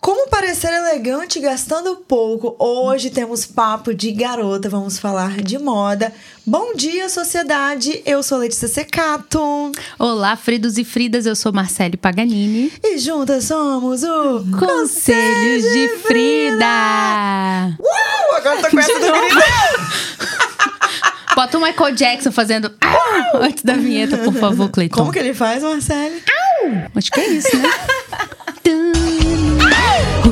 Como parecer elegante gastando pouco? Hoje temos papo de garota, vamos falar de moda. Bom dia, sociedade. Eu sou Letícia Secato. Olá, Fridos e Fridas. Eu sou Marcele Paganini. E juntas somos o Conselhos de Frida. Uh, agora tô com essa do grito. Bota o Michael Jackson fazendo antes da vinheta, por favor, Cleiton. Como que ele faz, Marcele? Acho que é isso, né?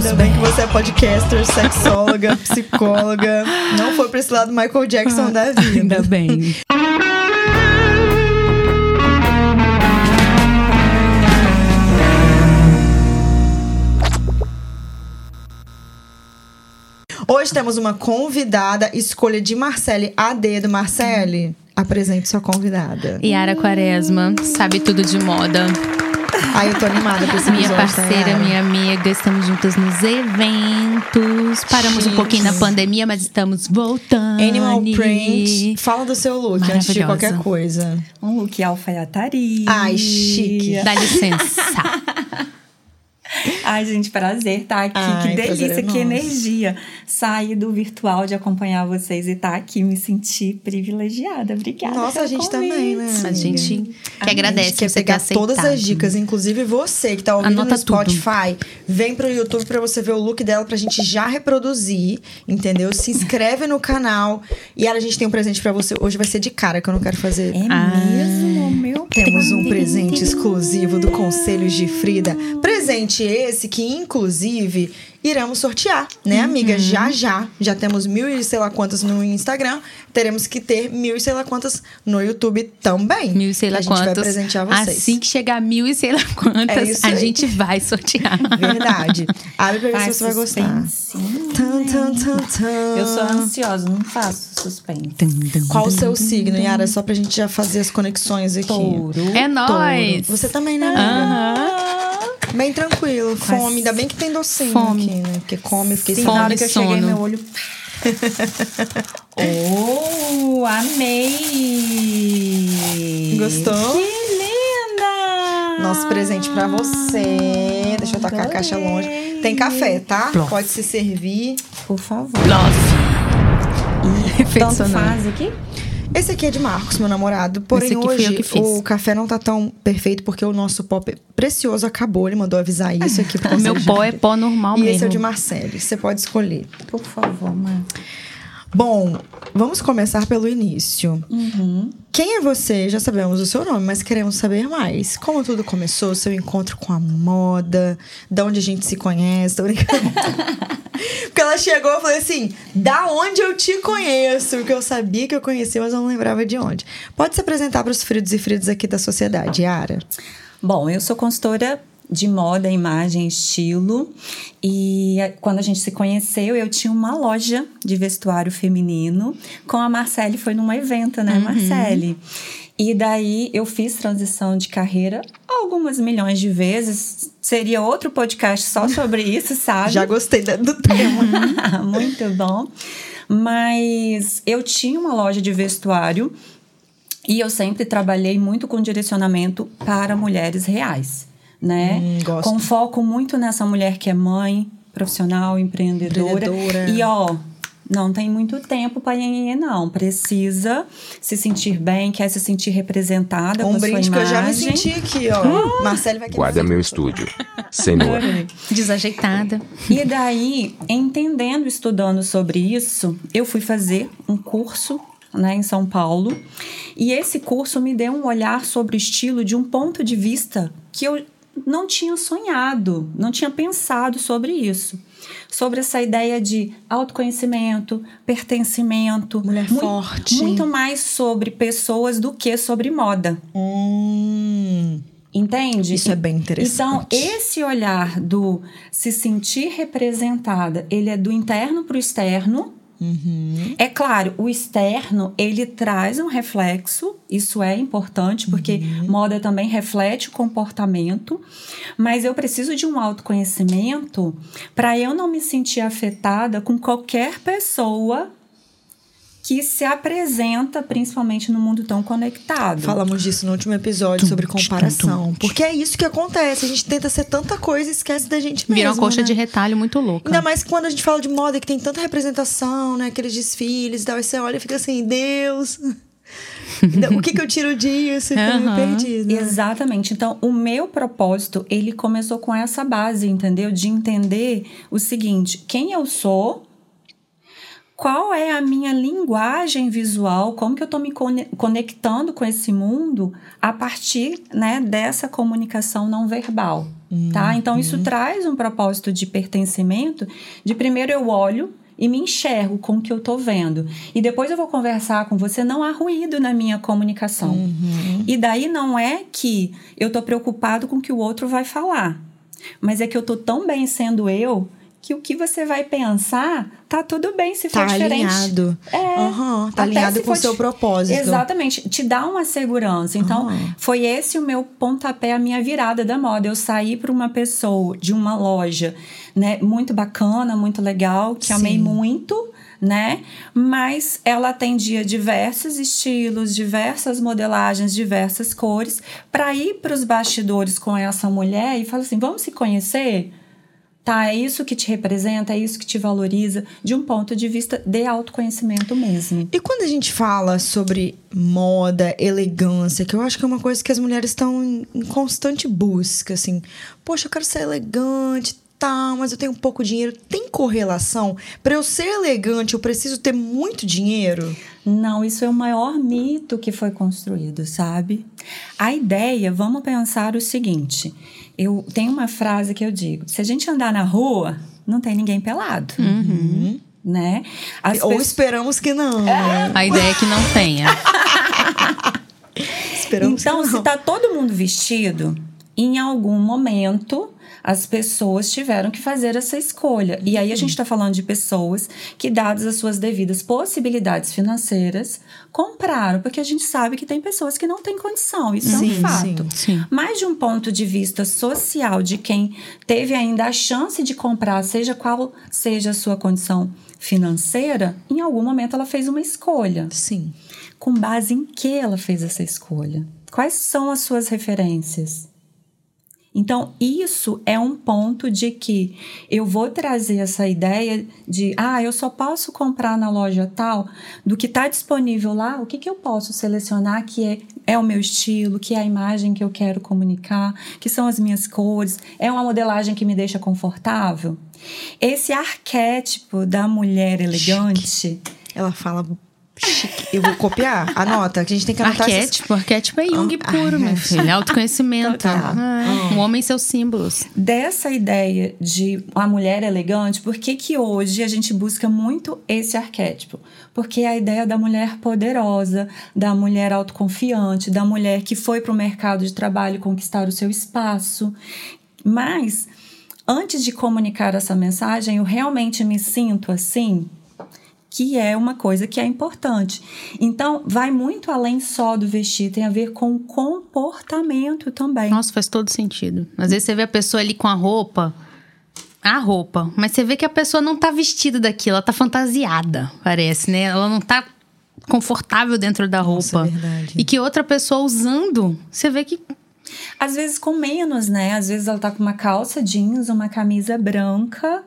Ainda bem que você é podcaster, sexóloga, psicóloga. Não foi pra esse lado Michael Jackson da vida. Ainda bem. Hoje temos uma convidada, escolha de Marcele a dedo. Marcele, apresente sua convidada. Yara Quaresma, sabe tudo de moda. Ai, eu tô animada pra esse Minha tá, parceira, Yara? minha amiga, estamos juntas nos eventos. Paramos um pouquinho na pandemia, mas estamos voltando. Animal Print. Fala do seu look antes de qualquer coisa. Um look alfaiataria. Ai, chique. Dá licença. Ai, gente, prazer estar aqui. Ai, que prazer delícia, é que energia. Sair do virtual de acompanhar vocês e estar aqui, me sentir privilegiada. Obrigada. Nossa, pelo a gente convite. também, né? A gente que agradece a gente quer você ter pegar todas as aceitado. dicas, inclusive você que tá ouvindo Anota no Spotify, vem pro YouTube pra você ver o look dela pra gente já reproduzir, entendeu? Se inscreve no canal. E aí a gente tem um presente pra você. Hoje vai ser de cara que eu não quero fazer. É Ah. mesmo, meu Temos um presente exclusivo do Conselhos de Frida. Presente esse que, inclusive, iremos sortear, né, amiga? Já, já. Já temos mil e sei lá quantas no Instagram. Teremos que ter mil e sei lá quantas no YouTube também. Mil e sei lá a gente quantos. vai presentear vocês. Assim que chegar a mil e sei lá É quantas, isso a gente vai sortear. Verdade. Abre pra ver Faz se você vai gostar. tan, né? tan, tan. Eu sou ansiosa, não faço suspense. Qual o seu signo, Yara? Só pra gente já fazer as conexões aqui. Touro. É nóis! Você também, né? Aham. Bem tranquilo. Fome. Ainda bem que tem docinho Fome. aqui, né? Porque come, fiquei Sim, sem na hora Fome, que eu cheguei, sono. meu olho. oh, amei! Gostou? Que linda! Nosso presente pra você. Deixa eu tacar a caixa longe. Tem café, tá? Pode se servir. Por favor. Nossa. E tanto faz aqui? Esse aqui é de Marcos, meu namorado. Porém, hoje que fiz. o café não tá tão perfeito porque o nosso pó precioso acabou. Ele mandou avisar isso aqui O meu pó é pó normal E mesmo. esse é o de Marcele. Você pode escolher. Por favor, mãe. Bom, vamos começar pelo início. Uhum. Quem é você? Já sabemos o seu nome, mas queremos saber mais. Como tudo começou, seu encontro com a moda, da onde a gente se conhece, tô brincando. Porque ela chegou e falou assim: da onde eu te conheço? Porque eu sabia que eu conhecia, mas eu não lembrava de onde. Pode se apresentar para os fridos e fridos aqui da sociedade, Yara. Bom, eu sou consultora de moda, imagem, estilo. E eh, quando a gente se conheceu, eu tinha uma loja de vestuário feminino. Com a Marcele, foi num evento, né, Marcele? E daí eu fiz transição de carreira algumas milhões de vezes. Seria outro podcast só sobre isso, sabe? Já gostei do tema. Muito bom. Mas eu tinha uma loja de vestuário e eu sempre trabalhei muito com direcionamento para mulheres reais, né? Hum, gosto. Com foco muito nessa mulher que é mãe, profissional, empreendedora. Empreendedora. E ó, não tem muito tempo para nhenhenhê, não. Precisa se sentir bem, quer se sentir representada Um com a sua brinde que eu já me imagem. senti aqui, ó. Marcele vai querer. Guarda meu estúdio. Senhor. Desajeitada. E daí, entendendo, estudando sobre isso, eu fui fazer um curso né, em São Paulo. E esse curso me deu um olhar sobre o estilo de um ponto de vista que eu não tinha sonhado, não tinha pensado sobre isso. Sobre essa ideia de autoconhecimento, pertencimento. Mulher mui- forte. Muito mais sobre pessoas do que sobre moda. Hum. Entende? Isso é bem interessante. Então, esse olhar do se sentir representada, ele é do interno para o externo. Uhum. É claro, o externo ele traz um reflexo, isso é importante, porque Uhum. moda também reflete o comportamento, mas eu preciso de um autoconhecimento para eu não me sentir afetada com qualquer pessoa que se apresenta principalmente no mundo tão conectado. Falamos disso no último episódio sobre comparação. Porque é isso que acontece. A gente tenta ser tanta coisa e esquece da gente mesmo. Vira uma coxa né? de retalho muito louca. Ainda mais quando a gente fala de moda que tem tanta representação, né? Aqueles desfiles e tal. Aí você olha e fica assim, Deus. o que, que eu tiro disso? E Aham. perdido. né? Exatamente. Então, o meu propósito, ele começou com essa base, entendeu? De entender o seguinte: quem eu sou, qual é a minha linguagem visual, como que eu estou me cone- conectando com esse mundo a partir né, dessa comunicação não verbal. Tá? Então, isso traz um propósito de pertencimento. De primeiro eu olho e me enxergo com o que eu tô vendo. E depois eu vou conversar com você, não há ruído na minha comunicação. E daí não é que eu tô preocupado com o que o outro vai falar, mas é que eu tô tão bem sendo eu que o que você vai pensar tá tudo bem se for Tá diferente. alinhado. É, Aham, tá alinhado se com o seu propósito. Exatamente, te dá uma segurança. Então, Aham. foi esse o meu pontapé, a minha virada da moda. Eu saí para uma pessoa de uma loja, né, muito bacana, muito legal, que amei Sim. muito, né? Mas ela atendia diversos estilos, diversas modelagens, diversas cores, para ir para os bastidores com essa mulher e falar assim: "Vamos se conhecer?" Tá, é isso que te representa, é isso que te valoriza, de um ponto de vista de autoconhecimento mesmo. E quando a gente fala sobre moda, elegância, que eu acho que é uma coisa que as mulheres estão em, constante busca, assim, poxa, eu quero ser elegante, tal, mas eu tenho pouco dinheiro. Tem correlação? Para eu ser elegante, eu preciso ter muito dinheiro? Não, isso é o maior mito que foi construído, sabe? A ideia, vamos pensar o seguinte: eu tenho uma frase que eu digo: se a gente andar na rua, não tem ninguém pelado. Né? As Ou pessoas- esperamos que não, né? A ideia é que não tenha. Esperamos Então, que se não. tá todo mundo vestido, em algum momento as pessoas tiveram que fazer essa escolha. E aí a gente está falando de pessoas que, dadas as suas devidas possibilidades financeiras, compraram, porque a gente sabe que tem pessoas que não têm condição, isso é Sim, um fato. sim. Mas de um ponto de vista social, de quem teve ainda a chance de comprar, seja qual seja a sua condição financeira, em algum momento ela fez uma escolha Sim. com base em que ela fez essa escolha? Quais são as suas referências? Então, isso é um ponto de que eu vou trazer essa ideia de, ah, eu só posso comprar na loja tal, do que está disponível lá, o que, que eu posso selecionar que é, é o meu estilo, que é a imagem que eu quero comunicar, que são as minhas cores, é uma modelagem que me deixa confortável? Esse arquétipo da mulher elegante. Ela fala chique. Eu vou copiar. Anota, que a gente tem que anotar essas- Arquétipo, arquétipo é Jung Ah, puro, meu filho. Autoconhecimento. Total. Ah, Um homem e seus símbolos. dessa ideia de a mulher elegante, por que, que hoje a gente busca muito esse arquétipo? Porque é a ideia da mulher poderosa, da mulher autoconfiante, da mulher que foi para o mercado de trabalho conquistar o seu espaço. Mas, antes de comunicar essa mensagem, eu realmente me sinto assim? Que é uma coisa que é importante. Então, vai muito além só do vestir, tem a ver com o comportamento também. Nossa, faz todo sentido. Às vezes você vê a pessoa ali com a roupa. A roupa. Mas você vê que a pessoa não tá vestida daquilo, ela tá fantasiada, parece, né? Ela não tá confortável dentro da Nossa, roupa. é verdade. E que outra pessoa usando, você vê que. Às vezes com menos, né? Às vezes ela tá com uma calça jeans, uma camisa branca,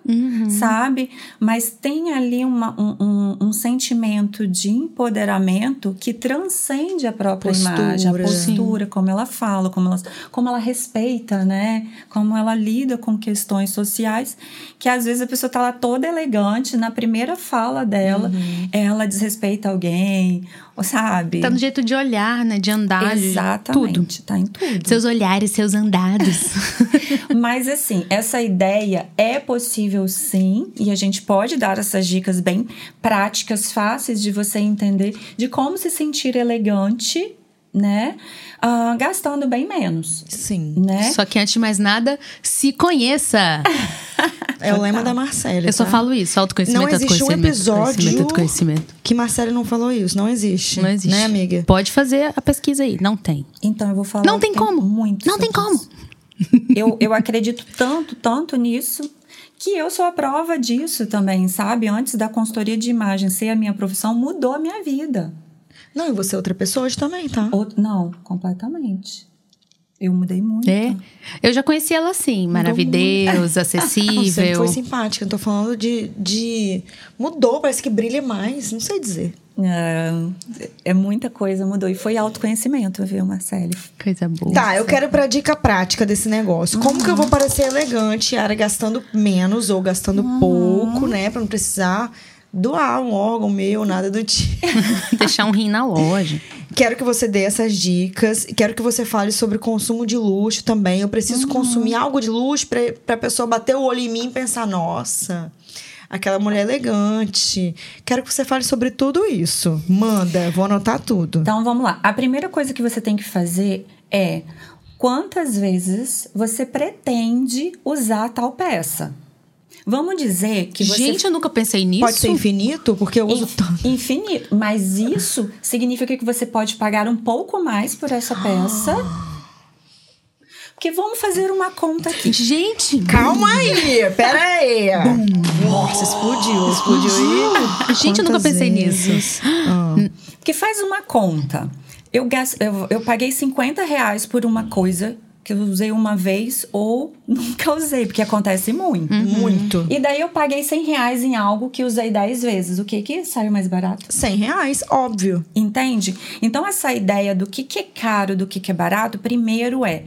sabe? Mas tem ali uma- um, um- um sentimento de empoderamento que transcende a própria Postura. imagem, a postura, como ela fala, como ela, como ela respeita, né? Como ela lida com questões sociais, que às vezes a pessoa tá lá toda elegante, na primeira fala dela, ela desrespeita alguém, sabe? Tá no jeito de olhar, né? De andar. de- Exatamente, Tudo. tá em tudo. Seus olhares, seus andados. Mas assim, essa ideia é possível sim, e a gente pode dar essas dicas bem práticas, fáceis de você entender de como se sentir elegante, né? Ah, gastando bem menos, Sim. né? Só que antes de mais nada, se conheça. É o lema da Marcela. Eu só tá? falo isso, autoconhecimento, Não existe um autoconhecimento, episódio autoconhecimento, autoconhecimento. que Marcela não falou isso. Não existe. Não existe. Né, amiga? Pode fazer a pesquisa aí. Não tem. Então eu vou falar Não tem como. muito Não tem como. isso. eu, eu acredito tanto, tanto nisso, que eu sou a prova disso também, sabe? Antes da consultoria de imagem ser a minha profissão, mudou a minha vida. Não, e você é outra pessoa hoje também, tá? Não, completamente. Eu mudei muito. É. Eu já conheci ela assim, maravilhosa, acessível. foi simpática. Eu tô falando de, de. Mudou, parece que brilha mais. Não sei dizer. É, é muita coisa mudou. E foi autoconhecimento, viu, Marcele? Coisa boa. Tá, eu quero pra dica prática desse negócio. Como que eu vou parecer elegante, Yara, gastando menos ou gastando pouco, né? Pra não precisar doar um órgão meu, nada do tipo. Deixar um rim na loja. Quero que você dê essas dicas. Quero que você fale sobre consumo de luxo também. Eu preciso consumir algo de luxo pra, pra pessoa bater o olho em mim e pensar: nossa, aquela mulher elegante. Quero que você fale sobre tudo isso. Manda, vou anotar tudo. Então vamos lá. A primeira coisa que você tem que fazer é quantas vezes você pretende usar tal peça. Vamos dizer que você Gente, eu nunca pensei nisso. Pode ser infinito, porque eu uso Inf- tanto. Infinito. Mas isso significa que você pode pagar um pouco mais por essa peça. Porque vamos fazer uma conta aqui. Gente, Calma aí, pera aí. Nossa, explodiu, explodiu aí. Gente, eu nunca pensei vezes? nisso. Ah. Porque faz uma conta. Eu, gas- eu, eu paguei 50 reais por uma coisa que eu usei uma vez ou nunca usei, porque acontece muito. Muito. E daí eu paguei 100 reais em algo que usei 10 vezes. O que que saiu mais barato? 100 reais, óbvio. Entende? Então, essa ideia do que, que é caro, do que, que é barato, primeiro é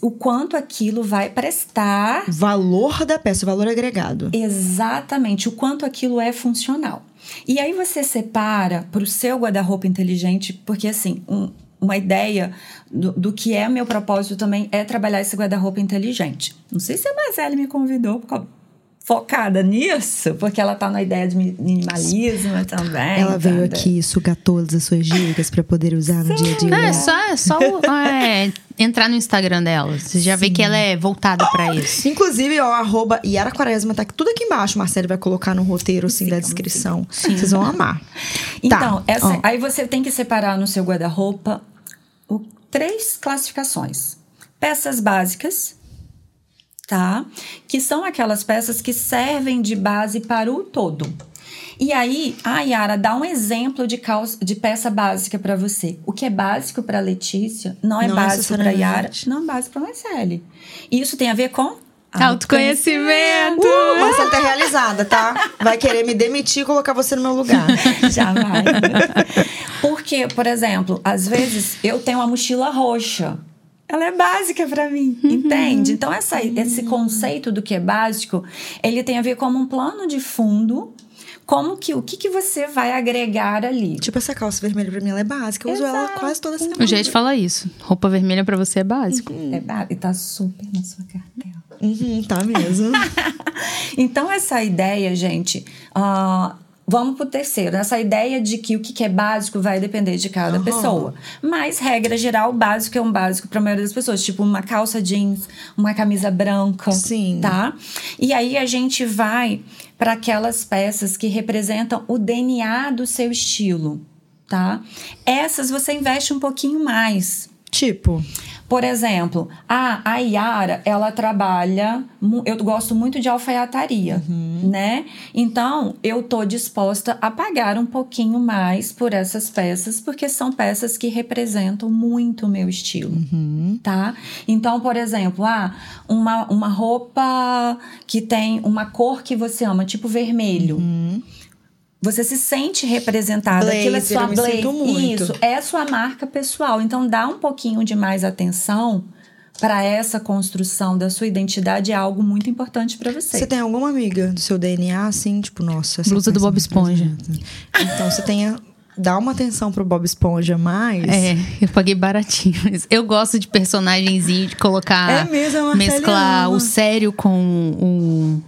o quanto aquilo vai prestar Valor da peça, valor agregado. exatamente, o quanto aquilo é funcional. E aí você separa para o seu guarda-roupa inteligente, porque assim, um- uma ideia do, do que é meu propósito também é trabalhar esse guarda-roupa inteligente. Não sei se a Marcele me convidou focada nisso, porque ela tá na ideia de mi- minimalismo também. Ela veio tá? aqui sugar todas as suas dicas pra poder usar no dia a dia. É só, é só é, entrar no Instagram dela. Você já vê que ela é voltada pra isso. Inclusive, ó, arroba Yara Quaresma tá tudo aqui embaixo. O Marcelo vai colocar no roteiro, assim, da descrição. Vocês vão amar. Então, Tá, essa- aí você tem que separar no seu guarda-roupa o- três classificações: peças básicas, tá? Que são aquelas peças que servem de base para o todo. E aí, a Yara dá um exemplo de, calça, de peça básica para você. O que é básico para Letícia não é Não básico para Yara, não é básico para Marcele. E isso tem a ver com Autoconhecimento. Uh, Marcela tá realizada, tá? Vai querer me demitir e colocar você no meu lugar. Jamais. Porque, por exemplo, às vezes eu tenho uma mochila roxa. Ela é básica pra mim, entende? Então, essa, esse conceito do que é básico, ele tem a ver como um plano de fundo, como que o que, que você vai agregar ali. Tipo, essa calça vermelha pra mim, ela é básica. Eu uso ela quase toda semana. O jeito fala isso. Roupa vermelha pra você é básico. É ba- e tá super na sua cartela. Uhum, tá mesmo. Então, essa ideia, gente, ah, vamos pro terceiro. Essa ideia de que o que é básico vai depender de cada Aham. pessoa. Mas, regra geral, o básico é um básico para a maioria das pessoas. Tipo, uma calça jeans, uma camisa branca. Sim. Tá? E aí, a gente vai para aquelas peças que representam o DNA do seu estilo. Tá? Essas você investe um pouquinho mais. Tipo, Por exemplo, a, a Yara, ela trabalha. Eu gosto muito de alfaiataria, né? Então, eu tô disposta a pagar um pouquinho mais por essas peças, porque são peças que representam muito o meu estilo, tá? Então, por exemplo, ah, uma, uma roupa que tem uma cor que você ama, tipo vermelho. Você se sente representada. Aquilo é Blazer, sua eu blazer. sinto muito. Isso, é sua marca pessoal. Então, dá um pouquinho de mais atenção para essa construção da sua identidade é algo muito importante para você. você tem alguma amiga do seu DNA, assim, tipo, nossa... essa Blusa do Bob Esponja. Então, você tenha... Dá uma atenção pro Bob Esponja mais. É, eu paguei baratinho. mas Eu gosto de personagenzinho, de colocar. É mesmo, a Marcele Mesclar o sério com o,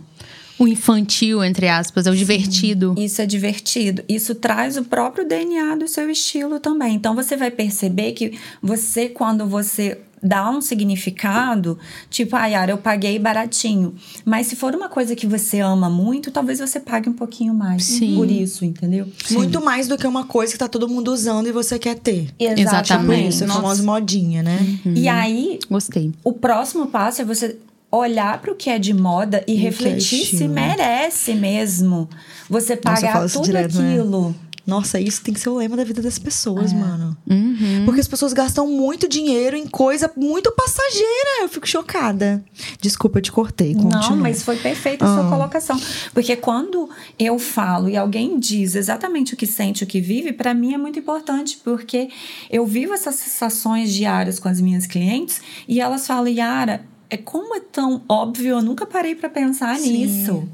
o infantil, entre aspas, é o divertido. Isso é divertido. Isso traz o próprio DNA do seu estilo também. Então você vai perceber que você, quando você dar um significado, tipo, ah, Yara, eu paguei baratinho. Mas se for uma coisa que você ama muito, talvez você pague um pouquinho mais Sim. por isso, entendeu? Muito mais do que uma coisa que tá todo mundo usando e você quer ter. Exatamente. Isso, é a Nossa. famosa modinha, né? E aí, Gostei. o próximo passo é você olhar para o que é de moda e é refletir se merece mesmo você Nossa, pagar isso tudo direto, né? aquilo. Nossa, isso tem que ser o lema da vida das É. pessoas, mano. Uhum. Porque as pessoas gastam muito dinheiro em coisa muito passageira. Eu fico chocada. Desculpa, eu te cortei. Não, Continua. mas foi perfeita a Ah. sua colocação. Porque quando eu falo e alguém diz exatamente o que sente, o que vive, para mim é muito importante, porque eu vivo essas sensações diárias com as minhas clientes e elas falam, Yara, é como é tão óbvio, eu nunca parei para pensar Sim. nisso.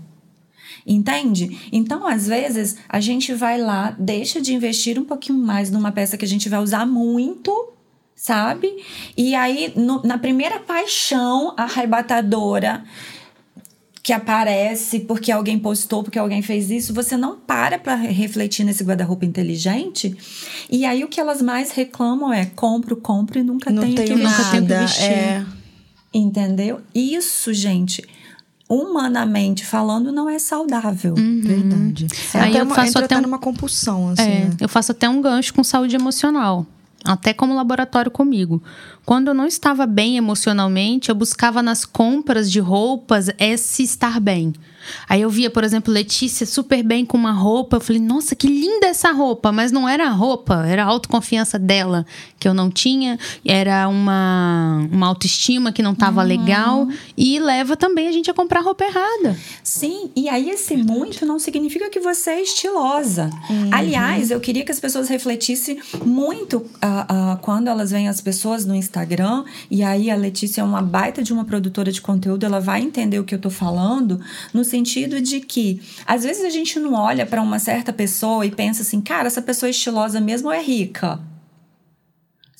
Entende? Então, às vezes, a gente vai lá, deixa de investir um pouquinho mais numa peça que a gente vai usar muito, sabe? E aí, no- na primeira paixão arrebatadora que aparece porque alguém postou, porque alguém fez isso, você não para para refletir nesse guarda-roupa inteligente. E aí, o que elas mais reclamam é: compro, compro e nunca não tenho tenho que vestir. nunca tenho que nada. vestir. É. Entendeu? Isso, gente, humanamente falando, não é saudável. Verdade. Aí Até eu uma, faço até um- numa compulsão, assim. É, né? eu faço até um gancho com saúde emocional. Até como laboratório comigo. Quando eu não estava bem emocionalmente, eu buscava nas compras de roupas esse estar bem. Aí eu via, por exemplo, Letícia super bem com uma roupa. Eu falei, nossa, que linda essa roupa. Mas não era a roupa, era a autoconfiança dela que eu não tinha. Era uma, uma autoestima que não estava legal. E leva também a gente a comprar roupa errada. Sim, e aí esse muito não significa que você é estilosa. Aliás, eu queria que as pessoas refletissem muito ah, ah, quando elas veem as pessoas no Instagram, e aí a Letícia é uma baita de uma produtora de conteúdo, ela vai entender o que eu tô falando, no sentido de que às vezes a gente não olha para uma certa pessoa e pensa assim, cara, essa pessoa é estilosa mesmo ou é rica?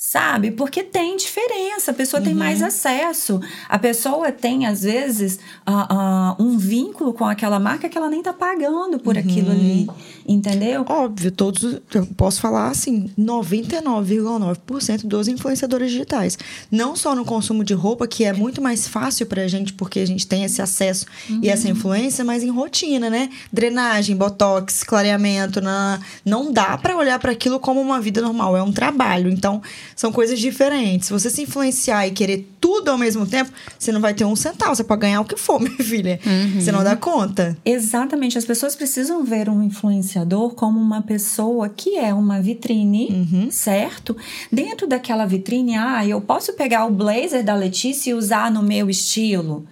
Sabe? Porque tem diferença, a pessoa tem mais acesso. A pessoa tem, às vezes, ah, ah, um vínculo com aquela marca que ela nem tá pagando por aquilo ali. Entendeu? Óbvio, todos. Eu posso falar assim: 99,9% dos influenciadores digitais. Não só no consumo de roupa, que é muito mais fácil pra gente, porque a gente tem esse acesso e essa influência, mas em rotina, né? Drenagem, botox, clareamento. Na... Não dá pra olhar pra aquilo como uma vida normal, é um trabalho. Então, são coisas diferentes. Se você se influenciar e querer tudo ao mesmo tempo, você não vai ter um centavo. Você pode ganhar o que for, minha filha. Você não dá conta. Exatamente. As pessoas precisam ver um influenciador como uma pessoa que é uma vitrine, certo? Dentro daquela vitrine, ah, eu posso pegar o blazer da Letícia e usar no meu estilo.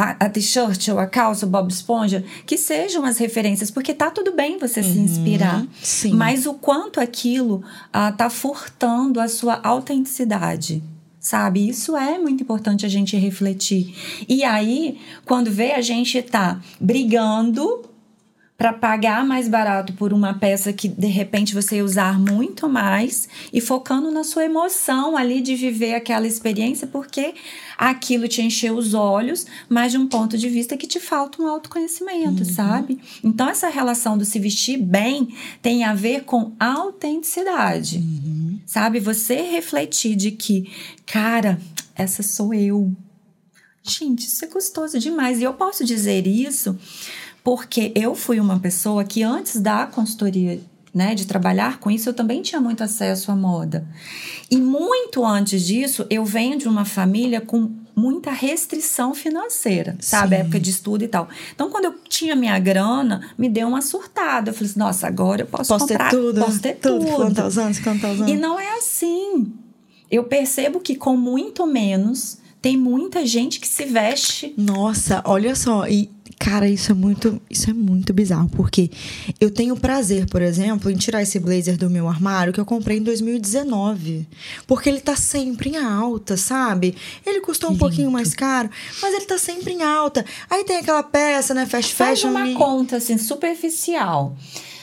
A, a t-shirt ou a calça, o Bob Esponja, que sejam as referências, porque tá tudo bem você se inspirar. sim. Mas o quanto aquilo ah, tá furtando a sua autenticidade. Sabe? Isso é muito importante a gente refletir. E aí, quando vê a gente tá brigando para pagar mais barato por uma peça que de repente você ia usar muito mais e focando na sua emoção ali de viver aquela experiência, porque aquilo te encheu os olhos, mas de um ponto de vista que te falta um autoconhecimento, sabe? Então essa relação do se vestir bem tem a ver com autenticidade. Sabe? Você refletir de que, cara, essa sou eu. Gente, isso é gostoso demais. E eu posso dizer isso porque eu fui uma pessoa que antes da consultoria, né, de trabalhar com isso, eu também tinha muito acesso à moda. E muito antes disso, eu venho de uma família com muita restrição financeira, sabe? Sim. Época de estudo e tal. Então, quando eu tinha minha grana, me deu uma surtada. Eu falei assim, nossa, agora eu posso, Posso ter comprar, tudo. posso ter tudo. tudo. Fulano usando, fulano tá usando. E não é assim. Eu percebo que com muito menos tem muita gente que se veste. Nossa, olha só, e cara, isso é muito, isso é muito bizarro, porque eu tenho prazer, por exemplo, em tirar esse blazer do meu armário que eu comprei em 2019, porque ele tá sempre em alta, sabe? Ele custou um pouquinho mais caro, mas ele tá sempre em alta. Aí tem aquela peça, né, fast Faz fashion. uma e- conta assim superficial.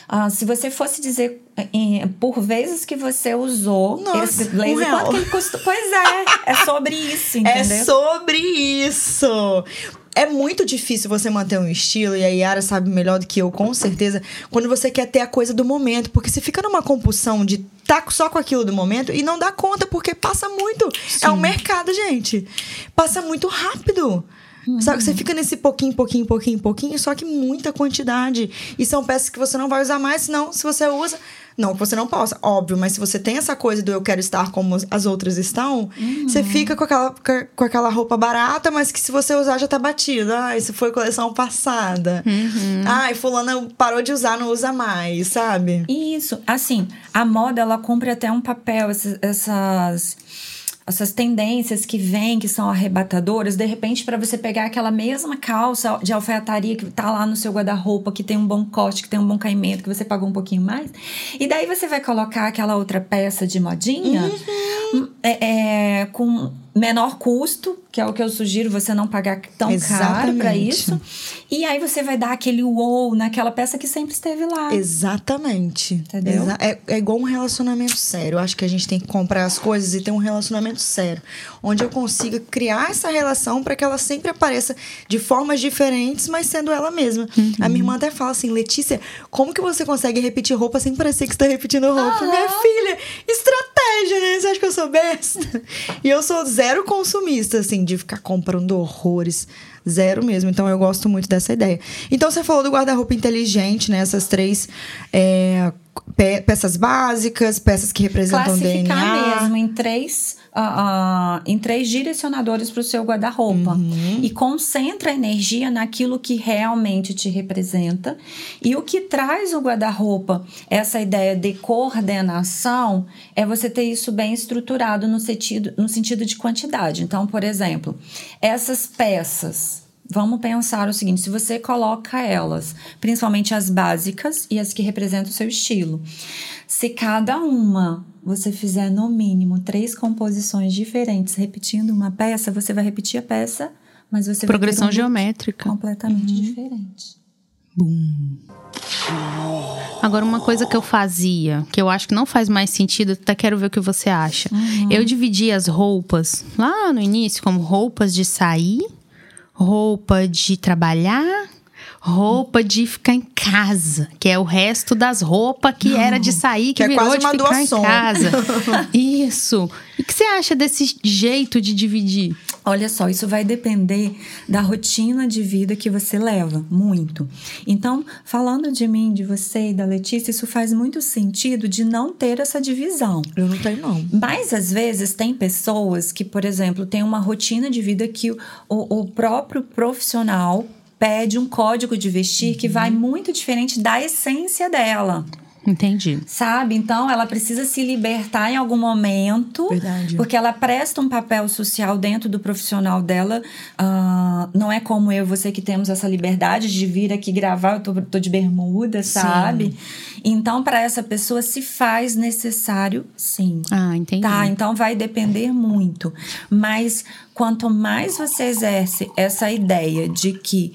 Ah, se você fosse dizer eh, por vezes que você usou Nossa, esse blazer, real. quanto que ele custou? Pois é, é sobre isso, entendeu? É sobre isso. É muito difícil você manter um estilo, e a Yara sabe melhor do que eu, com certeza, quando você quer ter a coisa do momento. Porque você fica numa compulsão de estar tá só com aquilo do momento e não dá conta, porque passa muito. É um mercado, gente. Passa muito rápido. Sabe, você fica nesse pouquinho, pouquinho, pouquinho, pouquinho, só que muita quantidade. E são peças que você não vai usar mais, senão, se você usa. Não que você não possa, óbvio, mas se você tem essa coisa do eu quero estar como as outras estão, uhum. você fica com aquela, com aquela roupa barata, mas que se você usar já tá batido. Ah, isso foi coleção passada. Uhum. Ai, fulana parou de usar, não usa mais, sabe? Isso. Assim, a moda, ela cumpre até um papel, essas, essas tendências que vêm, que são arrebatadoras, de repente, para você pegar aquela mesma calça de alfaiataria que tá lá no seu guarda-roupa, que tem um bom corte, que tem um bom caimento, que você pagou um pouquinho mais, e daí você vai colocar aquela outra peça de modinha uhum. é, é, com menor custo, que é o que eu sugiro você não pagar tão Exatamente. caro para isso. E aí você vai dar aquele wow naquela peça que sempre esteve lá. Exatamente. Entendeu? Exa é, é igual um relacionamento sério. Eu acho que a gente tem que comprar as coisas e ter um relacionamento sério, onde eu consiga criar essa relação para que ela sempre apareça de formas diferentes, mas sendo ela mesma. Uhum. A minha irmã até fala assim, Letícia, como que você consegue repetir roupa sem parecer que está repetindo roupa? Uhum. Minha filha, estratégia, né? Você acha que eu sou besta? e eu sou zero zero consumista, assim, de ficar comprando horrores. Zero mesmo. Então eu gosto muito dessa ideia. Então você falou do guarda-roupa inteligente, né? Essas três é, pe peças básicas, peças que representam Classificar DNA. mesmo em três, uh, uh, em três direcionadores para o seu guarda-roupa. Uhum. E concentra a energia naquilo que realmente te representa. E o que traz o guarda-roupa, essa ideia de coordenação, é você ter isso bem estruturado no sentido, no sentido de quantidade. Então, por exemplo, essas peças Vamos pensar o seguinte: se você coloca elas, principalmente as básicas e as que representam o seu estilo, se cada uma você fizer no mínimo três composições diferentes repetindo uma peça, você vai repetir a peça, mas você progressão vai um geométrica completamente uhum. diferente. Bum. Agora, uma coisa que eu fazia, que eu acho que não faz mais sentido, até quero ver o que você acha. Uhum. Eu dividia as roupas lá no início como roupas de sair roupa de trabalhar, roupa de ficar em casa, que é o resto das roupas que Não, era de sair, que, que é virou de ficar doação. em casa. Isso. E o que você acha desse jeito de dividir? Olha só, isso vai depender da rotina de vida que você leva, muito. Então, falando de mim, de você e da Letícia, isso faz muito sentido de não ter essa divisão. Eu não tenho, não. Mas, às vezes, tem pessoas que, por exemplo, têm uma rotina de vida que o, o próprio profissional pede um código de vestir uhum. que vai muito diferente da essência dela. Entendi. Sabe? Então, ela precisa se libertar em algum momento. Verdade. Porque ela presta um papel social dentro do profissional dela. Uh, não é como eu e você que temos essa liberdade de vir aqui gravar. Eu tô, tô de bermuda, sabe? Sim. Então, para essa pessoa, se faz necessário, sim. Ah, entendi. Tá? Então, vai depender muito. Mas, quanto mais você exerce essa ideia de que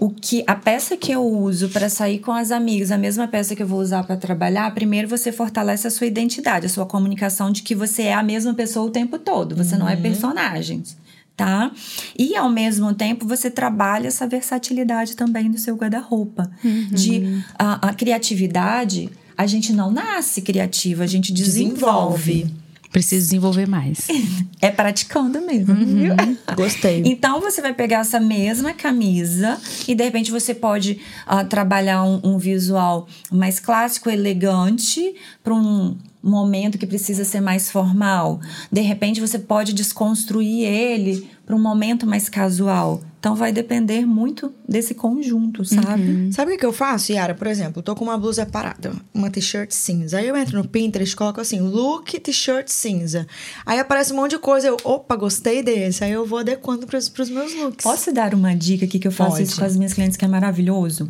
o que a peça que eu uso para sair com as amigas, a mesma peça que eu vou usar para trabalhar, primeiro você fortalece a sua identidade, a sua comunicação de que você é a mesma pessoa o tempo todo, você uhum. não é uhum. personagens. Tá? E ao mesmo tempo você trabalha essa versatilidade também do seu guarda-roupa. Uhum. De a, a, criatividade, a gente não nasce criativa, a gente desenvolve. desenvolve. Preciso desenvolver mais. É praticando mesmo. Uhum. Gostei. Então você vai pegar essa mesma camisa e de repente você pode uh, trabalhar um, um, visual mais clássico, elegante, para um momento que precisa ser mais formal. De repente você pode desconstruir ele para um momento mais casual. Então vai depender muito desse conjunto, sabe? Uhum. Sabe o que eu faço, Yara? Por exemplo, tô com uma blusa parada, uma t-shirt cinza. Aí eu entro no Pinterest, coloco assim, look t-shirt cinza. Aí aparece um monte de coisa, eu, opa, gostei desse. Aí eu vou adequando pros, pros meus looks. Posso dar uma dica aqui que eu faço Pode. isso com as minhas clientes que é maravilhoso?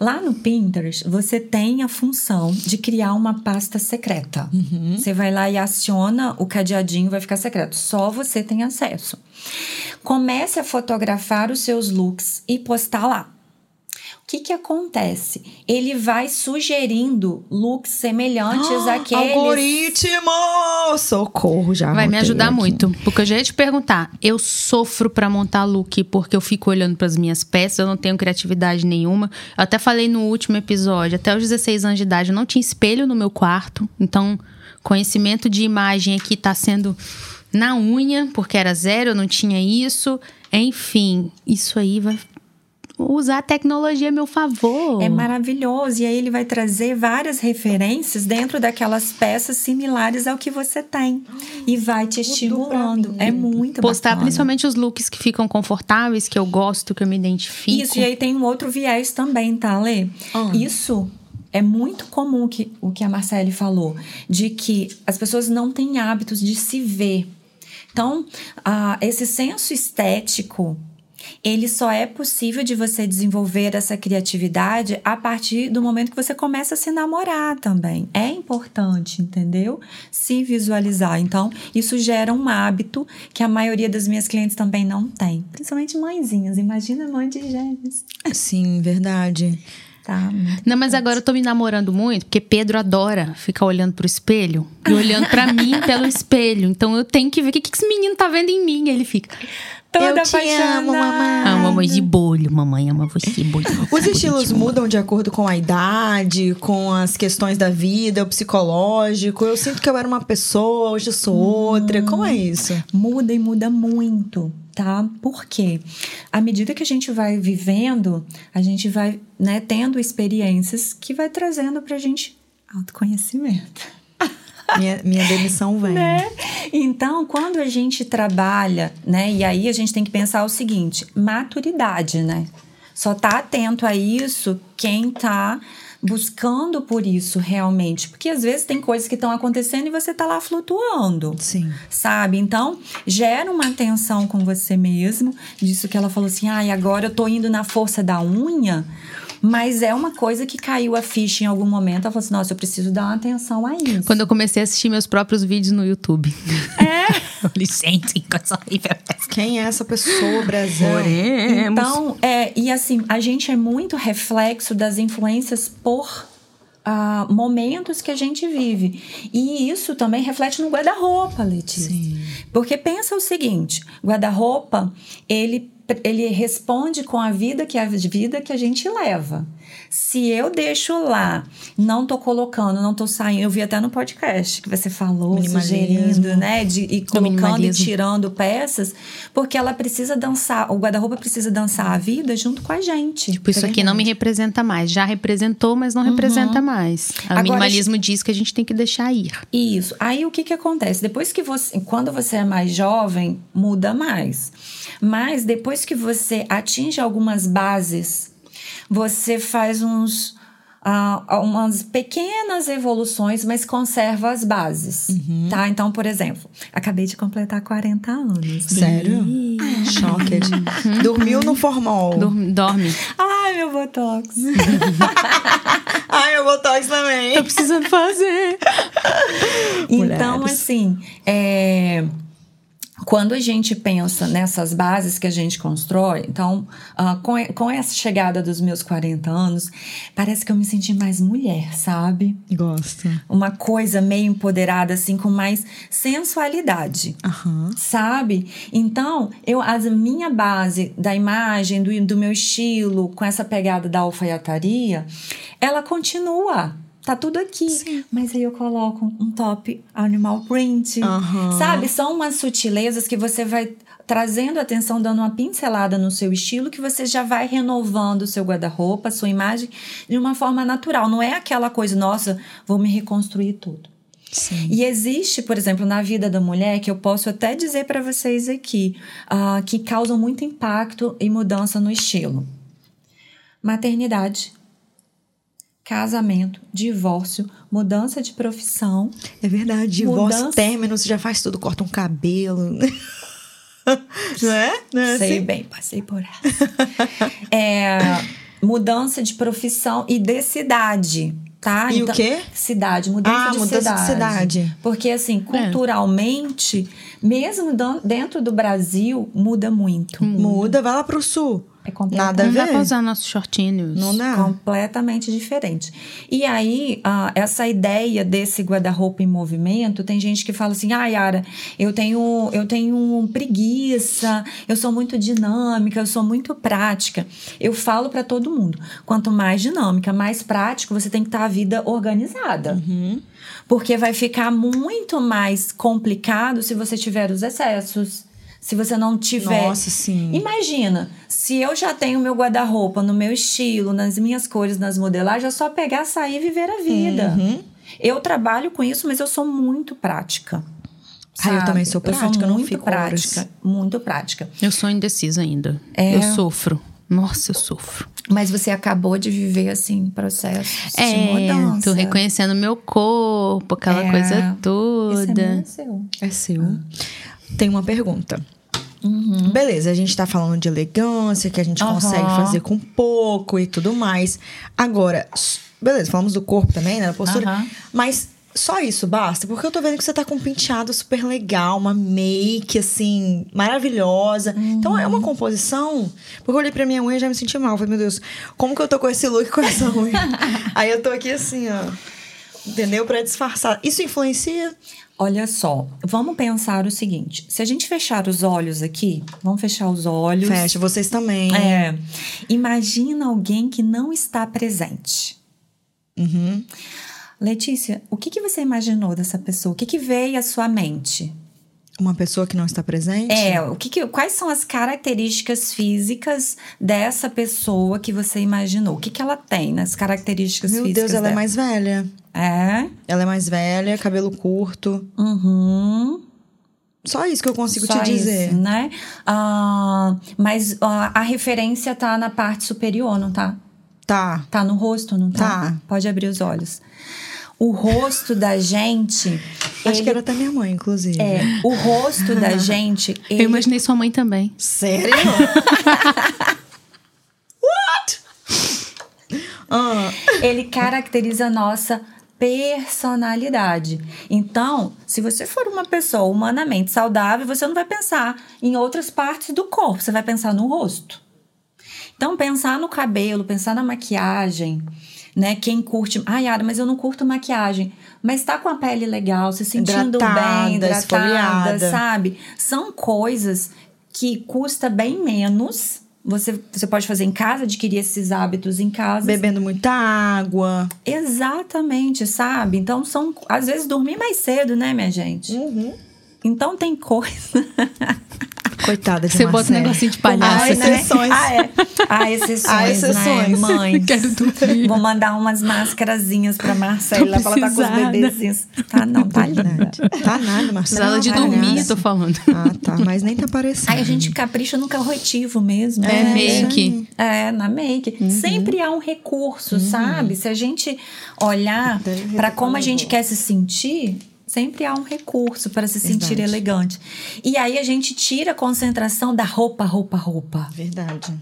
Lá no Pinterest, você tem a função de criar uma pasta secreta. Uhum. Você vai lá e aciona o cadeadinho, vai ficar secreto. Só você tem acesso. Comece a fotografar os seus looks e postar lá. O que, que acontece? Ele vai sugerindo looks semelhantes àqueles. Algoritmo! Socorro, já. Vai me ajudar aqui. muito. Porque eu já ia te perguntar. Eu sofro pra montar look porque eu fico olhando pras minhas peças, eu não tenho criatividade nenhuma. Eu até falei no último episódio, até os 16 anos de idade, eu não tinha espelho no meu quarto. Então, conhecimento de imagem aqui tá sendo na unha, porque era zero, eu não tinha isso. Enfim, isso aí vai usar a tecnologia a meu favor. É maravilhoso. E aí ele vai trazer várias referências dentro daquelas peças similares ao que você tem. E vai te estimulando. É muito Postar bacana. principalmente os looks que ficam confortáveis, que eu gosto, que eu me identifico. Isso, e aí tem um outro viés também, tá, Lê? Ah. Isso é muito comum que, o que a Marcele falou, de que as pessoas não têm hábitos de se ver. Então, esse senso estético, ele só é possível de você desenvolver essa criatividade a partir do momento que você começa a se namorar também. É importante, entendeu? Se visualizar. Então, isso gera um hábito que a maioria das minhas clientes também não tem. Principalmente mãezinhas. Imagina mãe de gêmeos. Sim, verdade. Tá? Não, mas agora eu tô me namorando muito, porque Pedro adora ficar olhando pro espelho e olhando pra mim pelo espelho. Então eu tenho que ver o que, que esse menino tá vendo em mim. Ele fica. Toda Eu te amo, mamãe. Ah, mamãe de bolho, mamãe ama você, bolho. Os estilos mudam de acordo com a idade, com as questões da vida, o psicológico. Eu sinto que eu era uma pessoa, hoje eu sou outra. Como é isso? Muda e muda muito, tá? Por quê? À medida que a gente vai vivendo, a gente vai né, tendo experiências que vai trazendo pra gente autoconhecimento. Minha, minha demissão vem. Então, quando a gente trabalha, né? E aí a gente tem que pensar o seguinte: maturidade, né? Só tá atento a isso quem tá buscando por isso realmente. Porque às vezes tem coisas que estão acontecendo e você tá lá flutuando. Sim. Sabe? Então, gera uma atenção com você mesmo. Disso que ela falou assim: ai, agora eu tô indo na força da unha. Mas é uma coisa que caiu a ficha em algum momento. Ela falou assim: nossa, eu preciso dar uma atenção a isso. Quando eu comecei a assistir meus próprios vídeos no YouTube. É? Eu falei, gente, coisa horrível é. Quem é essa pessoa, Brasil? Oremos. Então, é, e assim, a gente é muito reflexo das influências por ah, momentos que a gente vive. E isso também reflete no guarda-roupa, Letícia. Sim. Porque pensa o seguinte: guarda-roupa, ele, ele responde com a vida que a vida que a gente leva. Se eu deixo lá, não tô colocando, não tô saindo, eu vi até no podcast que você falou, sugerindo, né? De, e colocando e tirando peças, porque ela precisa dançar, o guarda-roupa precisa dançar a vida junto com a gente. Tipo, isso aqui não me representa mais. Já representou, mas não representa mais. O Agora, minimalismo diz que a gente tem que deixar ir. Isso. Aí o que que acontece? Depois que você, quando você é mais jovem, muda mais. Mas depois que você atinge algumas bases, você faz uns ah, umas pequenas evoluções, mas conserva as bases, tá? Então, por exemplo, acabei de completar 40 anos. Sério? Choqued. Dormiu no formol. Dorme. dorme. Ai, meu botox. Ai, meu botox também. Tô precisando fazer. Então, Mulheres. assim, é, quando a gente pensa nessas bases que a gente constrói, então, ah, com, com essa chegada dos meus 40 anos, parece que eu me senti mais mulher, sabe? Gosto. Uma coisa meio empoderada, assim, com mais sensualidade. Aham. Sabe? Então, eu, a minha base da imagem, do, do meu estilo, com essa pegada da alfaiataria, ela continua. Tá tudo aqui. Mas aí eu coloco um top animal print. Aham. Sabe? São umas sutilezas que você vai trazendo atenção, dando uma pincelada no seu estilo, que você já vai renovando o seu guarda-roupa, a sua imagem, de uma forma natural. Não é aquela coisa, nossa, vou me reconstruir tudo. Sim. E existe, por exemplo, na vida da mulher, que eu posso até dizer para vocês aqui, ah, que causam muito impacto e mudança no estilo: maternidade, casamento, divórcio, mudança de profissão. É verdade. Divórcio, Mudança. término, você já faz tudo, corta um cabelo. Não é? Não é Sei assim? bem, passei por essa. É, mudança de profissão e de cidade. Tá? E o quê? Cidade, mudança, Ah, de, mudança de cidade. cidade. Porque, assim, culturalmente, mesmo dan- dentro do Brasil, muda muito. Muda, vai lá pro sul. É completamente Nada a Não dá ver. pra usar nossos shortinhos. Não dá. completamente diferente. E aí, ah, essa ideia desse guarda-roupa em movimento, tem gente que fala assim: ah, Yara, eu tenho, eu tenho preguiça, eu sou muito dinâmica, eu sou muito prática. Eu falo para todo mundo: quanto mais dinâmica, mais prático, você tem que estar a vida organizada. Porque vai ficar muito mais complicado se você tiver os excessos. Se você não tiver. Nossa, sim. Imagina, se eu já tenho meu guarda-roupa no meu estilo, nas minhas cores, nas modelagens, é só pegar, sair e viver a vida. Uhum. Eu trabalho com isso, mas eu sou muito prática. Ah, eu sabe? também sou prática, eu não muito fico prática, horas. muito prática. Eu sou indecisa ainda. É. Eu sofro. Nossa, eu sofro. Mas você acabou de viver assim processos de É, mudança. tô reconhecendo meu corpo, aquela É, coisa Isso é toda. muito seu. É seu. Tem uma pergunta. Uhum. Beleza, a gente tá falando de elegância, que a gente Aham. consegue fazer com pouco e tudo mais. Agora, beleza, falamos do corpo também, né? Da postura. Aham. Mas só isso basta? Porque eu tô vendo que você tá com um penteado super legal, uma make, assim, maravilhosa. Então é uma Uhum. composição. Porque eu olhei pra minha unha e já me senti mal. Falei, meu Deus, como que eu tô com esse look com essa unha? Aí eu tô aqui assim, ó. Entendeu? Pra disfarçar. Isso influencia? Olha só, vamos pensar o seguinte: se a gente fechar os olhos aqui, vamos fechar os olhos. Fecha, vocês também. É. Imagina alguém que não está presente. Uhum. Letícia, o que, que você imaginou dessa pessoa? O que, que veio à sua mente? Uma pessoa que não está presente? É, o que que- quais são as características físicas dessa pessoa que você imaginou? O que, que ela tem nas características Meu físicas? Deus, ela é dela? mais velha. É? Ela é mais velha, cabelo curto. Uhum. Só isso que eu consigo Só te dizer. isso, né? Ah, mas ah, a referência tá na parte superior, não tá? Tá. Tá no rosto, não tá? Tá. Pode abrir os olhos. O rosto da gente. Acho ele- que era até minha mãe, inclusive. É, o rosto da gente. Eu ele- imaginei sua mãe também. Sério? What? Ah, ele caracteriza a nossa personalidade. Então, se você for uma pessoa humanamente saudável, você não vai pensar em outras partes do corpo, você vai pensar no rosto. Então, pensar no cabelo, pensar na maquiagem, né? Quem curte. Ai, Yara, mas eu não curto maquiagem. Mas tá com a pele legal, se sentindo Hidratada, bem, hidratada, esfoliada. sabe? São coisas que custa bem menos. Você, você pode fazer em casa, adquirir esses hábitos em casa. bebendo muita água. Exatamente, sabe? Então são. Às vezes dormir mais cedo, né, minha gente? Uhum. Então tem coisa. Coitada de Você bota um negocinho de Há palhaço. Ai, né? exceções. Ah, é. Há exceções, Há exceções. né, mãe? Quero dormir. Vou mandar umas máscarazinhas pra Marcela, pra ela tá com os bebezinhos. Tá, não, tá linda. Tá nada, Marcela. É de uma dormir, eu tô falando. Ah, tá. Mas nem tá aparecendo. Aí a gente capricha no corretivo mesmo. É, né? make. É, na make. Sempre há um recurso, sabe? Se a gente olhar ter como a gente quer se sentir, sempre há um recurso para se sentir Verdade. elegante. E aí a gente tira a concentração da roupa, roupa, roupa. Verdade.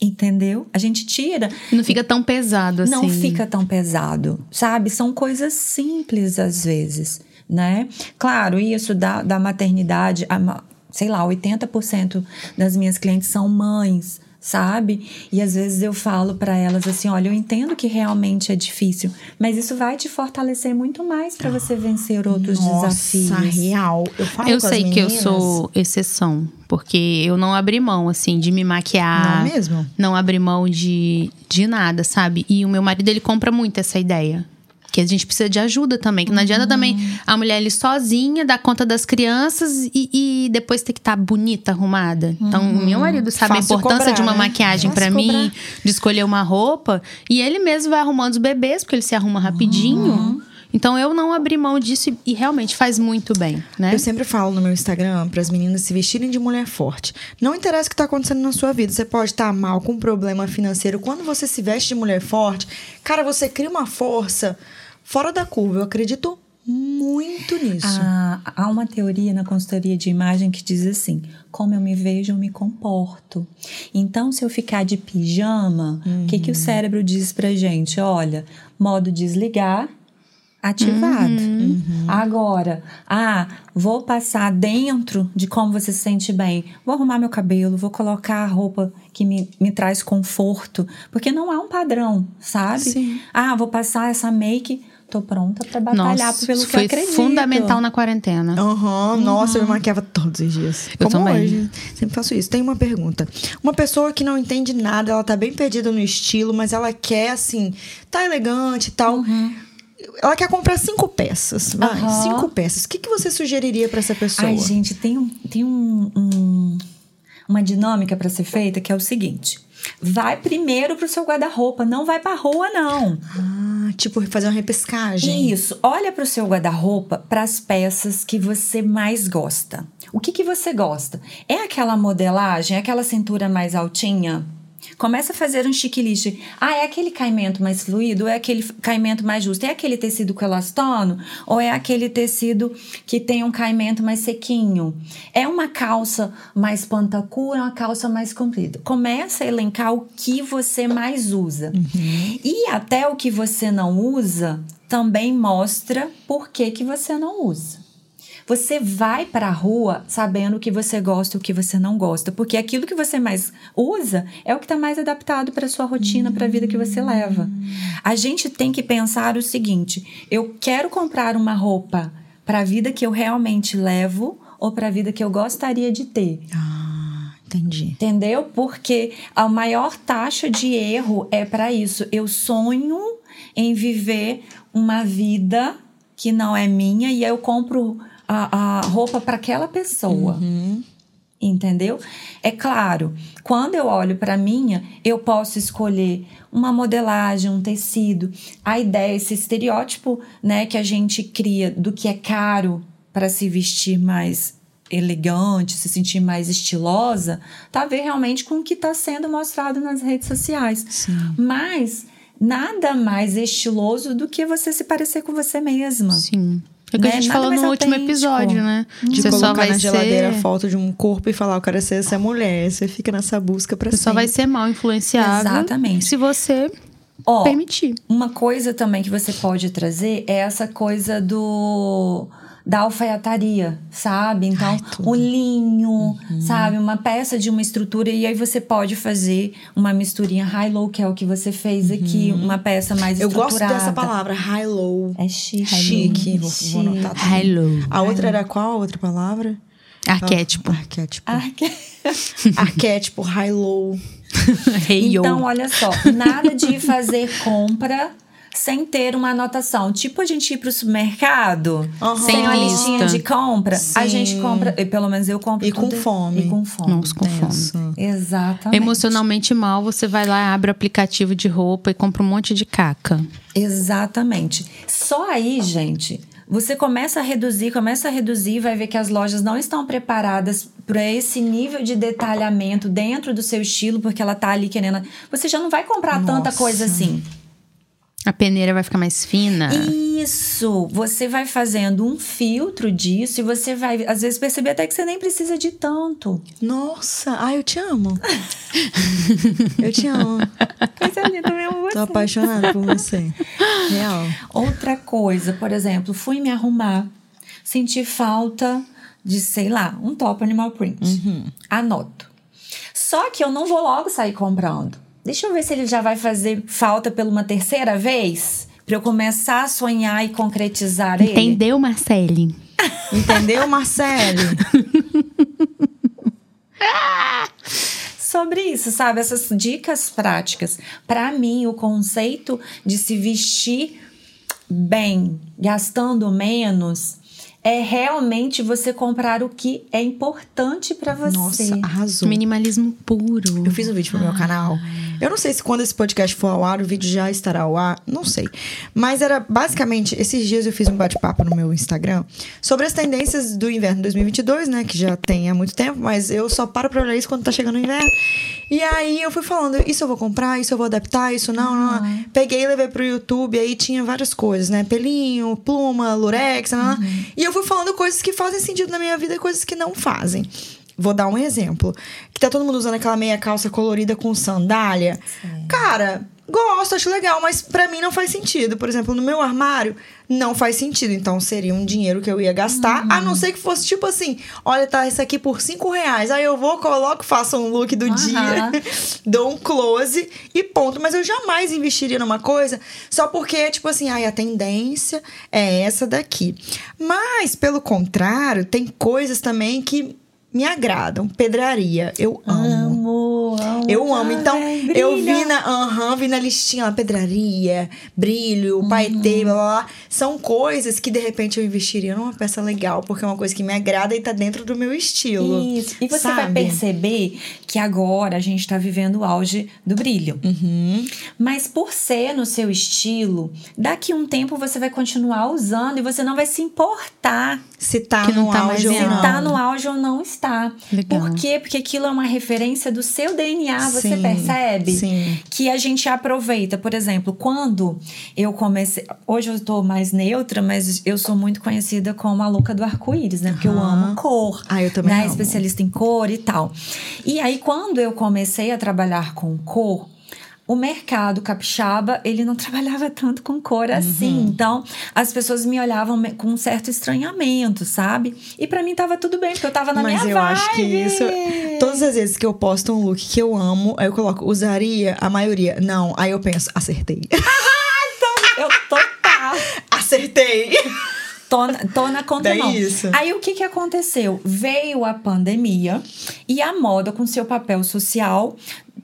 Entendeu? A gente tira. Não fica tão pesado assim. Não fica tão pesado, sabe? São coisas simples às vezes, né? Claro, isso da, da maternidade, a sei lá, 80% das minhas clientes são mães, sabe? E às vezes eu falo para elas assim: olha, eu entendo que realmente é difícil, mas isso vai te fortalecer muito mais para você vencer outros Nossa, desafios. real. Eu falo Eu com as sei que eu sou exceção, porque eu não abri mão, assim, de me maquiar. Não mesmo? Não abri mão de, de nada, sabe? E o meu marido, ele compra muito essa ideia. Que a gente precisa de ajuda também. Que não adianta também a mulher ali sozinha dar conta das crianças e, e depois ter que estar bonita, arrumada. Então, o meu marido sabe Fácil a importância cobrar, de uma né? maquiagem pra mim, de escolher uma roupa. E ele mesmo vai arrumando os bebês, porque ele se arruma rapidinho. Então, eu não abri mão disso e, realmente faz muito bem, né? Eu sempre falo no meu Instagram para as meninas se vestirem de mulher forte. Não interessa o que está acontecendo na sua vida. Você pode estar mal com um problema financeiro. Quando você se veste de mulher forte, cara, você cria uma força fora da curva. Eu acredito muito nisso. Ah, há uma teoria na consultoria de imagem que diz assim: como eu me vejo, eu me comporto. Então, se eu ficar de pijama, o que, que o cérebro diz pra gente? Olha, modo desligar, ativado. Uhum. Agora, ah, vou passar dentro de como você se sente bem. Vou arrumar meu cabelo, vou colocar a roupa que me, me traz conforto. Porque não há um padrão, sabe? Sim. Ah, vou passar essa make, tô pronta pra batalhar Nossa, pelo que eu foi acredito. fundamental na quarentena. Aham, nossa, eu me maquiava todos os dias. Eu Como também. hoje. Sempre faço isso. Tem uma pergunta. Uma pessoa que não entende nada, ela tá bem perdida no estilo, mas ela quer, assim, tá elegante e tal. Ela quer comprar cinco peças. Vai, Aham. cinco peças. O que, que você sugeriria pra essa pessoa? Ai, gente, tem, um, tem um, um- uma dinâmica pra ser feita que é o seguinte. Vai primeiro pro seu guarda-roupa, não vai pra rua, não. Ah, tipo, fazer uma repescagem. Isso. Olha pro seu guarda-roupa para as peças que você mais gosta. O que, que você gosta? É aquela modelagem, é aquela cintura mais altinha? Começa a fazer um checklist. Ah, é aquele caimento mais fluido? É aquele caimento mais justo? É aquele tecido com elastano? Ou é aquele tecido que tem um caimento mais sequinho? É uma calça mais pantacu? É uma calça mais comprida? Começa a elencar o que você mais usa. E até o que você não usa também mostra por que, que você não usa. Você vai para a rua sabendo o que você gosta e o que você não gosta, porque aquilo que você mais usa é o que está mais adaptado para sua rotina, para a vida que você leva. A gente tem que pensar o seguinte: eu quero comprar uma roupa para a vida que eu realmente levo ou para a vida que eu gostaria de ter. Ah, entendi. Entendeu? Porque a maior taxa de erro é para isso. Eu sonho em viver uma vida que não é minha e eu compro a, a roupa para aquela pessoa. Entendeu? É claro, quando eu olho para minha, eu posso escolher uma modelagem, um tecido. A ideia, esse estereótipo, né, que a gente cria do que é caro para se vestir mais elegante, se sentir mais estilosa, tá a ver realmente com o que está sendo mostrado nas redes sociais. Mas nada mais estiloso do que você se parecer com você mesma. Sim. É o que Né? a gente Nada falou no último autêntico. episódio, né? De Você colocar só vai na geladeira a ser. foto de um corpo e falar, eu quero ser essa mulher. Você fica nessa busca pra Você só vai sempre. ser mal influenciável. Exatamente. Se você Ó, permitir. Uma coisa também que você pode trazer é essa coisa do da alfaiataria, sabe? Então, Ai, o linho, Uhum. sabe? Uma peça de uma estrutura e aí você pode fazer uma misturinha high-low, que é o que você fez aqui, uma peça mais Eu gosto estruturada. dessa palavra, high-low. É chique. Chique. Vou, vou anotar. Hello. A outra era qual a outra palavra? Arquétipo. Arquétipo. Ah, que- Arquétipo, high-low. Hey. Então, olha só, nada de fazer compra sem ter uma anotação. Tipo a gente ir pro supermercado, Aham. sem Sem uma lista. listinha de compra, a Sim. gente compra, e pelo menos eu compro E com fome. E com fome. Nossa, com fome. Exatamente. Emocionalmente mal, você vai lá, abre o aplicativo de roupa e compra um monte de caca. Exatamente. Só aí, gente, você começa a reduzir, começa a reduzir, vai ver que as lojas não estão preparadas para esse nível de detalhamento dentro do seu estilo, porque ela tá ali querendo. Você já não vai comprar tanta Nossa. coisa assim. A peneira vai ficar mais fina. Isso! Você vai fazendo um filtro disso e você vai, às vezes, perceber até que você nem precisa de tanto. Nossa, ai, eu te amo. eu te amo. Coisa linda mesmo Tô apaixonada por você. Real. Outra coisa, por exemplo, fui me arrumar, senti falta de, sei lá, um top animal print. Anoto. Só que eu não vou logo sair comprando. Deixa eu ver se ele já vai fazer falta pela uma terceira vez. Pra eu começar a sonhar e concretizar ele. Entendeu, Marcele? Entendeu, Marcelo? sobre isso, sabe? Essas dicas práticas. Para mim, o conceito de se vestir bem, gastando menos, é realmente você comprar o que é importante para você. Nossa, arrasou. Minimalismo puro. Eu fiz um vídeo pro meu canal. Eu não sei se quando esse podcast for ao ar, o vídeo já estará ao ar. Não sei. Mas era basicamente, esses dias eu fiz um bate-papo no meu Instagram sobre as tendências do inverno 2022, né? Que já tem há muito tempo, mas eu só paro pra olhar isso quando tá chegando o inverno. E aí eu fui falando, isso eu vou comprar, isso eu vou adaptar, isso não, não. não. Peguei e levei pro YouTube, aí tinha várias coisas, né? Pelinho, pluma, lurex, né? E eu fui falando coisas que fazem sentido na minha vida e coisas que não fazem. Vou dar um exemplo. Que tá todo mundo usando aquela meia calça colorida com sandália. Cara, Gosto, acho legal, mas pra mim não faz sentido. Por exemplo, no meu armário, não faz sentido. Então, seria um dinheiro que eu ia gastar, a não ser que fosse tipo assim: olha, tá isso aqui por cinco reais. Aí eu vou, coloco, faço um look do Aham. dia, dou um close e ponto. Mas eu jamais investiria numa coisa só porque, tipo assim, ai, a tendência é essa daqui. Mas, pelo contrário, tem coisas também que me agradam. Pedraria, eu amo. Amo, amo. Eu amo. Então, eu vi na, aham, vi na listinha lá, pedraria, brilho, paetê, blá, blá, blá. São coisas que, de repente, eu investiria numa peça legal, porque é uma coisa que me agrada e tá dentro do meu estilo. Isso. E você vai sabe? perceber que agora a gente tá vivendo o auge do brilho. Uhum. Mas por ser no seu estilo, daqui um tempo você vai continuar usando e você não vai se importar Se tá no tá auge ou se tá no auge ou não está. Legal. Por quê? Porque aquilo é uma referência do seu DNA, você Sim, percebe? sim. Que a gente aproveita. Por exemplo, quando eu comecei. Hoje eu tô mais neutra, mas eu sou muito conhecida como a louca do arco-íris, né? Porque eu Aham. amo cor. Ah, eu também né? amo. Especialista em cor e tal. E aí, quando eu comecei a trabalhar com cor, o mercado capixaba, ele não trabalhava tanto com cor assim. Uhum. Então, as pessoas me olhavam com um certo estranhamento, sabe? E pra mim tava tudo bem, porque eu tava na Mas minha eu vibe. acho que isso. Todas as vezes que eu posto um look que eu amo, aí eu coloco, usaria a maioria. Não, aí eu penso, acertei. Eu total. acertei! Tô, tô na conta não. isso. Aí o que que aconteceu? Veio a pandemia e a moda com seu papel social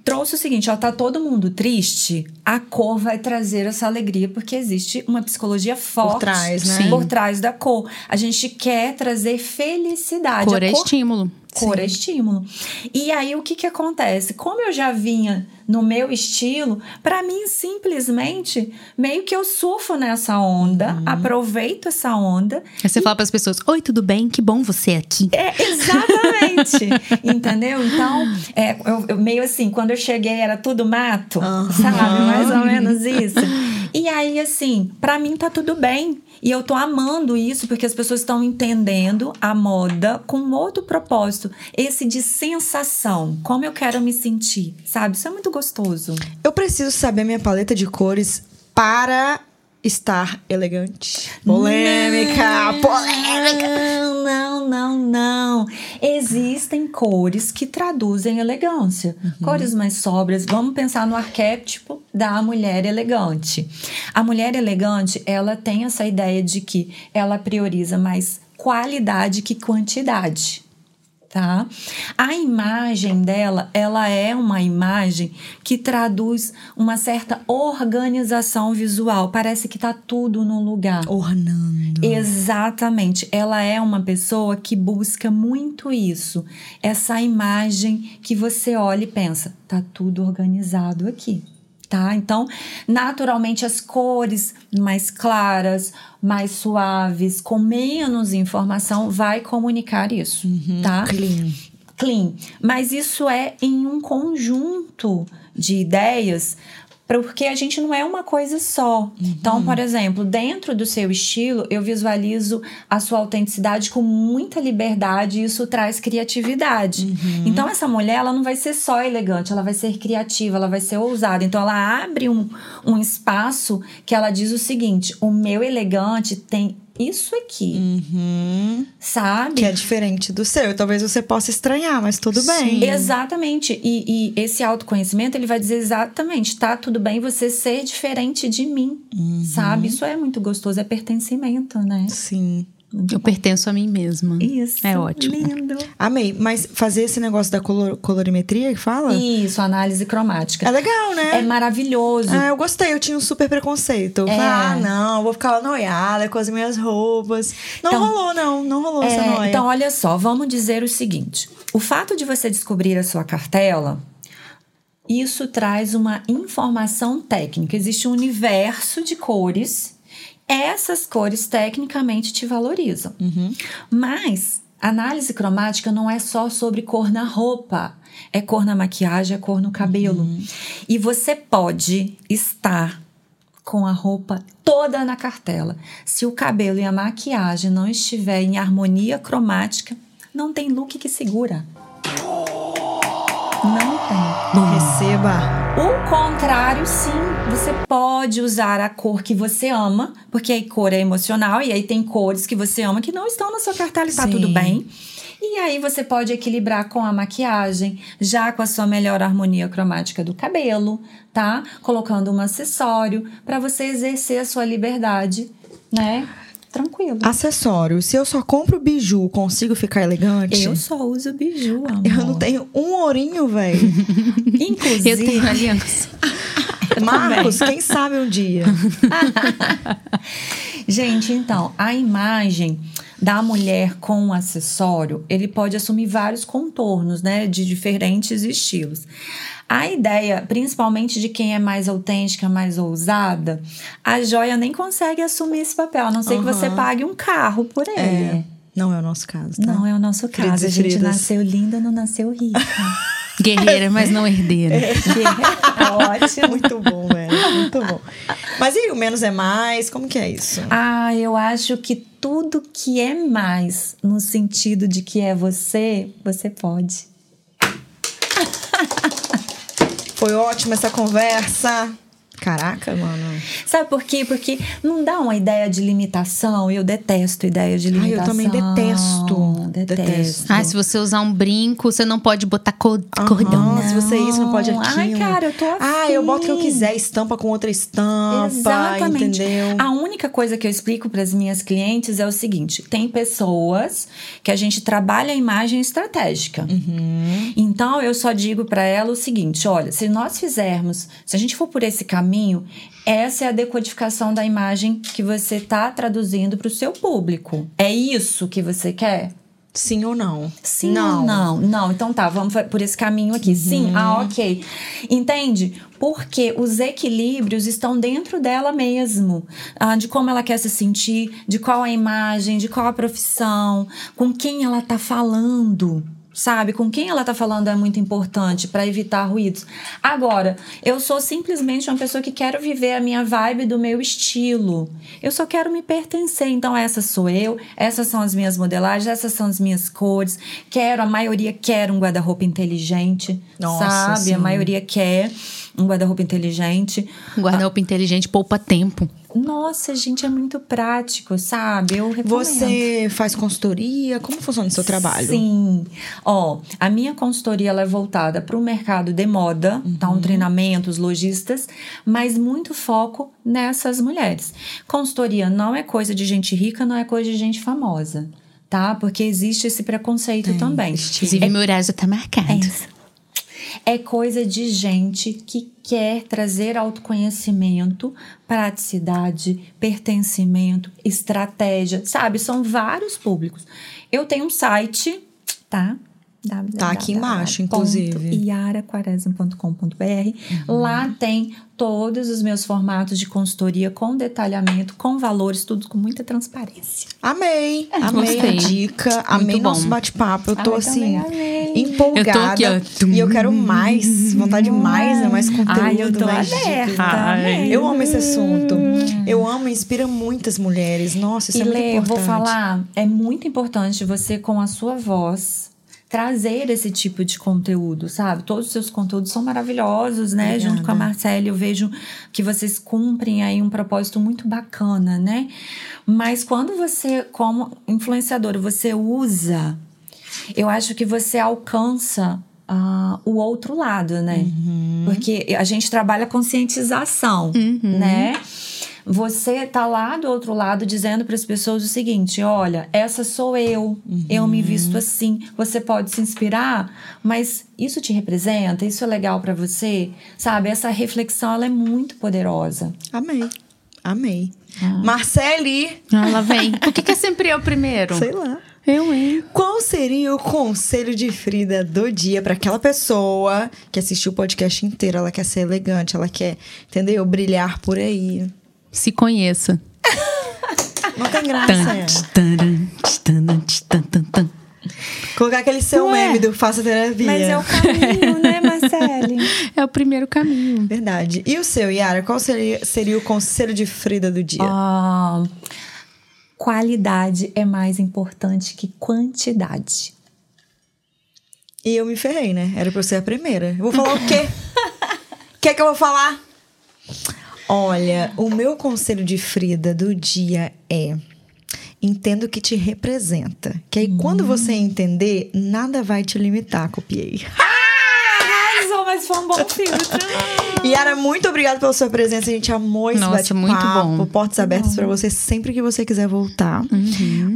trouxe o seguinte, ó, tá todo mundo triste, a cor vai trazer essa alegria porque existe uma psicologia forte trás, né? Sim. por trás da cor. A gente quer trazer felicidade. Cor a é estímulo. Cor é estímulo. E aí, o que que acontece? Como eu já vinha no meu estilo, pra mim, simplesmente, meio que eu surfo nessa onda, Uhum. aproveito essa onda. Aí você fala pras pessoas: Oi, tudo bem? Que bom você aqui. É, exatamente. Entendeu? Então, é, eu, eu meio assim, quando eu cheguei era tudo mato, Aham. sabe? Mais ou menos isso. E aí, assim, pra mim tá tudo bem. E eu tô amando isso porque as pessoas estão entendendo a moda com outro propósito. Esse de sensação. Como eu quero me sentir, sabe? Isso é muito gostoso. Eu preciso saber minha paleta de cores para estar elegante. Polêmica! Polêmica! Não, não, não, não. Existem cores que traduzem elegância. Uhum. Cores mais sóbrias. Vamos pensar no arquétipo da mulher elegante. A mulher elegante, ela tem essa ideia de que ela prioriza mais qualidade que quantidade. Tá? A imagem dela, ela é uma imagem que traduz uma certa organização visual. Parece que tá tudo no lugar. Ornando. Exatamente. Ela é uma pessoa que busca muito isso. Essa imagem que você olha e pensa, tá tudo organizado aqui. Tá? Então, naturalmente, as cores mais claras, mais suaves, com menos informação, vai comunicar isso, tá? Clean. clean. Mas isso é em um conjunto de ideias, porque a gente não é uma coisa só. Então, por exemplo, dentro do seu estilo, eu visualizo a sua autenticidade com muita liberdade e isso traz criatividade. Então, essa mulher, ela não vai ser só elegante, ela vai ser criativa, ela vai ser ousada. Então, ela abre um, um espaço que ela diz o seguinte: o meu elegante tem isso aqui, Uhum. sabe? Que é diferente do seu. Talvez você possa estranhar, mas tudo bem. Exatamente. E, e esse autoconhecimento, ele vai dizer exatamente, tá tudo bem você ser diferente de mim, sabe? Isso é muito gostoso, é pertencimento, né? Sim. Eu pertenço a mim mesma. Isso. É ótimo. Lindo. Amei. Mas fazer esse negócio da color- colorimetria que fala? Isso, análise cromática. É legal, né? É maravilhoso. Ah, eu gostei, eu tinha um super preconceito. Eu É. falei, Ah, não, vou ficar lá noiada com as minhas roupas. Não Então- rolou, não, não rolou essa É, noia. então, olha só, vamos dizer o seguinte: o fato de você descobrir a sua cartela, isso traz uma informação técnica. Existe um universo de cores. Essas cores tecnicamente te valorizam. Mas análise cromática não é só sobre cor na roupa. É cor na maquiagem, é cor no cabelo. E você pode estar com a roupa toda na cartela. Se o cabelo e a maquiagem não estiver em harmonia cromática, não tem look que segura. Não tem. Receba. O contrário, sim, você pode usar a cor que você ama, porque a cor é emocional e aí tem cores que você ama que não estão na sua cartela e tá Sim. tudo bem. E aí você pode equilibrar com a maquiagem, já com a sua melhor harmonia cromática do cabelo, tá? Colocando um acessório para você exercer a sua liberdade, né? Tranquilo. Acessório. Se eu só compro biju, consigo ficar elegante? Eu só uso biju, amor. Eu não tenho um ourinho, velho. Inclusive, Eu tenho aliança. Marcos, quem sabe um dia. Gente, então, a imagem da mulher com acessório, ele pode assumir vários contornos, né, de diferentes estilos. A ideia, principalmente de quem é mais autêntica, mais ousada, a joia nem consegue assumir esse papel, a não ser que você pague um carro por ele. É, não é o nosso caso, tá? Não é o nosso Queridos caso. e A gente queridas. nasceu linda, não nasceu rica. Guerreira, mas não herdeira. Ótimo. Muito bom. Muito bom. Mas e o menos é mais? Como que é isso? Ah, eu acho que tudo que é mais, no sentido de que é você, você pode. Foi ótima essa conversa. Caraca, mano. Sabe por quê? Porque não dá uma ideia de limitação. Eu detesto ideia de Ai, limitação. eu também detesto. Detesto. Detesto. Ah, se você usar um brinco, você não pode botar co cordão. se você isso, não pode aquilo. Ai, cara, eu tô Ah, eu boto o que eu afim. quiser, estampa com outra estampa, Exatamente. entendeu? A única coisa que eu explico para as minhas clientes é o seguinte: tem pessoas que a gente trabalha a imagem estratégica. Uhum. Então eu só digo para ela o seguinte: olha, se nós fizermos, se a gente for por esse caminho, essa é a decodificação da imagem que você tá traduzindo para o seu público. É isso que você quer? Sim ou não? Sim não. não, não. Então tá, vamos por esse caminho aqui. Sim, ah, ok. Entende? Porque os equilíbrios estão dentro dela mesmo. Ah, de como ela quer se sentir, de qual a imagem, de qual a profissão, com quem ela tá falando. Sabe, com quem ela tá falando é muito importante para evitar ruídos. Agora, eu sou simplesmente uma pessoa que quero viver a minha vibe do meu estilo. Eu só quero me pertencer. Então, essa sou eu, essas são as minhas modelagens, essas são as minhas cores. Quero, a maioria quer um guarda-roupa inteligente, Nossa, sabe? sim. A maioria quer um guarda-roupa inteligente. Um guarda-roupa inteligente poupa tempo. Nossa, gente, é muito prático, sabe? Eu recomendo. Você faz consultoria? Como funciona o seu trabalho? Sim. Ó, a minha consultoria ela é voltada para o mercado de moda, tá? Um treinamentos, lojistas, mas muito foco nessas mulheres. Consultoria não é coisa de gente rica, não é coisa de gente famosa, tá? Porque existe esse preconceito também. Inclusive, meu horário já tá marcado. É isso. É coisa de gente que quer trazer autoconhecimento, praticidade, pertencimento, estratégia, sabe? São vários públicos. Eu tenho um site, tá? Tá aqui embaixo, inclusive. iaraquaresma.com.br. Lá tem todos os meus formatos de consultoria com detalhamento, com valores, tudo com muita transparência. Amei, amei a gostei. dica, amei bom. nosso bate-papo. Eu tô assim, amei. empolgada. Eu tô aqui. E eu quero mais, vontade de mais, né? Mais conteúdo, Ai, eu tô mais amei. Eu amo esse assunto. Eu amo e inspira muitas mulheres. Nossa, isso e é muito Lê, eu importante. vou falar, é muito importante você, com a sua voz, trazer esse tipo de conteúdo, sabe? Todos os seus conteúdos são maravilhosos, né? Obrigada. Junto com a Marcela, eu vejo que vocês cumprem aí um propósito muito bacana, né? Mas quando você, como influenciadora, você usa, eu acho que você alcança ah, o outro lado, né? Porque a gente trabalha conscientização, né? Você tá lá do outro lado dizendo para as pessoas o seguinte: olha, essa sou eu, eu me visto assim. Você pode se inspirar, mas isso te representa, isso é legal para você, sabe? Essa reflexão ela é muito poderosa. Amei. Amei. Ah. Marcele, Ela vem. Por que, que é sempre eu primeiro? sei lá. Eu, hein? Qual seria o conselho de Frida do dia para aquela pessoa que assistiu o podcast inteiro? Ela quer ser elegante, ela quer, entendeu? Brilhar por aí. Se conheça. Não tem graça. Tan, é. Colocar aquele seu Ué, meme do Faça Terapia. Mas é o caminho, né, Marcele? É o primeiro caminho. Verdade. E o seu, Yara? Qual seria, seria o conselho de Frida do dia? Ah, qualidade é mais importante que quantidade. E eu me ferrei, né? Era pra eu ser a primeira. Eu vou falar o quê? Quer que eu vou falar? Olha, o meu conselho de Frida do dia é. Entenda o que te representa. Que aí, quando você entender, nada vai te limitar, copiei. Arrasou, mas foi um bom filtro. Yara, muito obrigada pela sua presença. A gente amou esse Nossa, muito bom. Portas abertas pra você sempre que você quiser voltar.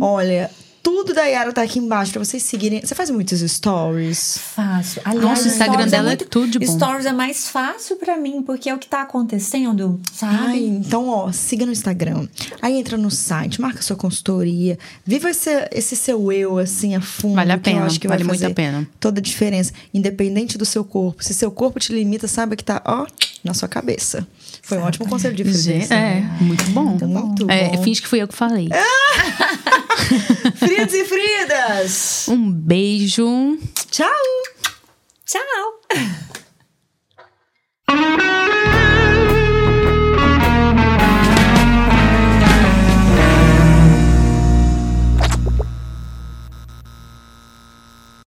Olha, tudo da Yara tá aqui embaixo pra vocês seguirem. Você faz muitos stories? Fácil. Aliás, Nossa, o Instagram stories dela é muito- tudo de bom. Stories é mais fácil pra mim, porque é o que tá acontecendo, Ai, sabe? então, ó, siga no Instagram. Aí entra no site, marca sua consultoria. Viva esse, esse seu eu, assim, a fundo. Vale a que eu pena, acho que vale muito a pena. Toda a diferença. Independente do seu corpo. Se seu corpo te limita, saiba que tá, ó, na sua cabeça. Foi um ótimo conselho de. Gente, é, muito bom. Muito É, bom. finge que fui eu que falei. Fridos e Fridas! Um beijo. Tchau! Tchau!